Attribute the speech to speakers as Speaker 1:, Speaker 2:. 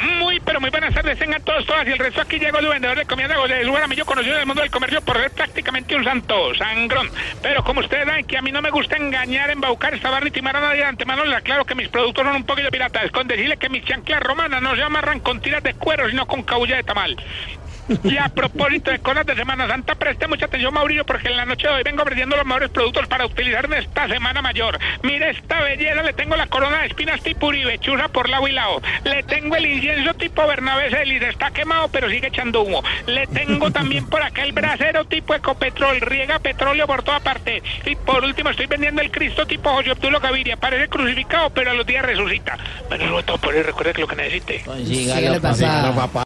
Speaker 1: Muy, pero muy buenas tardes, tengan todos, todas. Y el resto aquí llegó el vendedor de comida de lugar yo conocido en el mundo del comercio por ser prácticamente un santo, sangrón. Pero como ustedes saben que a mí no me gusta engañar, embaucar, estabar ni timar a nadie de antemano, les aclaro que mis productos son un poquito piratas. Con decirle que mis chanclas romanas no se amarran con tiras de cuero, sino con cabulla de tamal. Y a propósito de cosas de Semana Santa, preste mucha atención, Mauricio, porque en la noche de hoy vengo ofreciendo los mejores productos para utilizar en esta Semana Mayor. Mire esta belleza, le tengo la corona de espinas tipo Uribe, chusa por lado y lado. Le tengo el incienso tipo Bernabé Celis, está quemado, pero sigue echando humo. Le tengo también por acá el brasero tipo Ecopetrol, riega petróleo por toda parte. Y por último, estoy vendiendo el Cristo tipo José Obdulo Gaviria. Parece crucificado, pero a los días resucita. Bueno, sobre todo por ahí, recuerde que lo que necesite.
Speaker 2: Papá.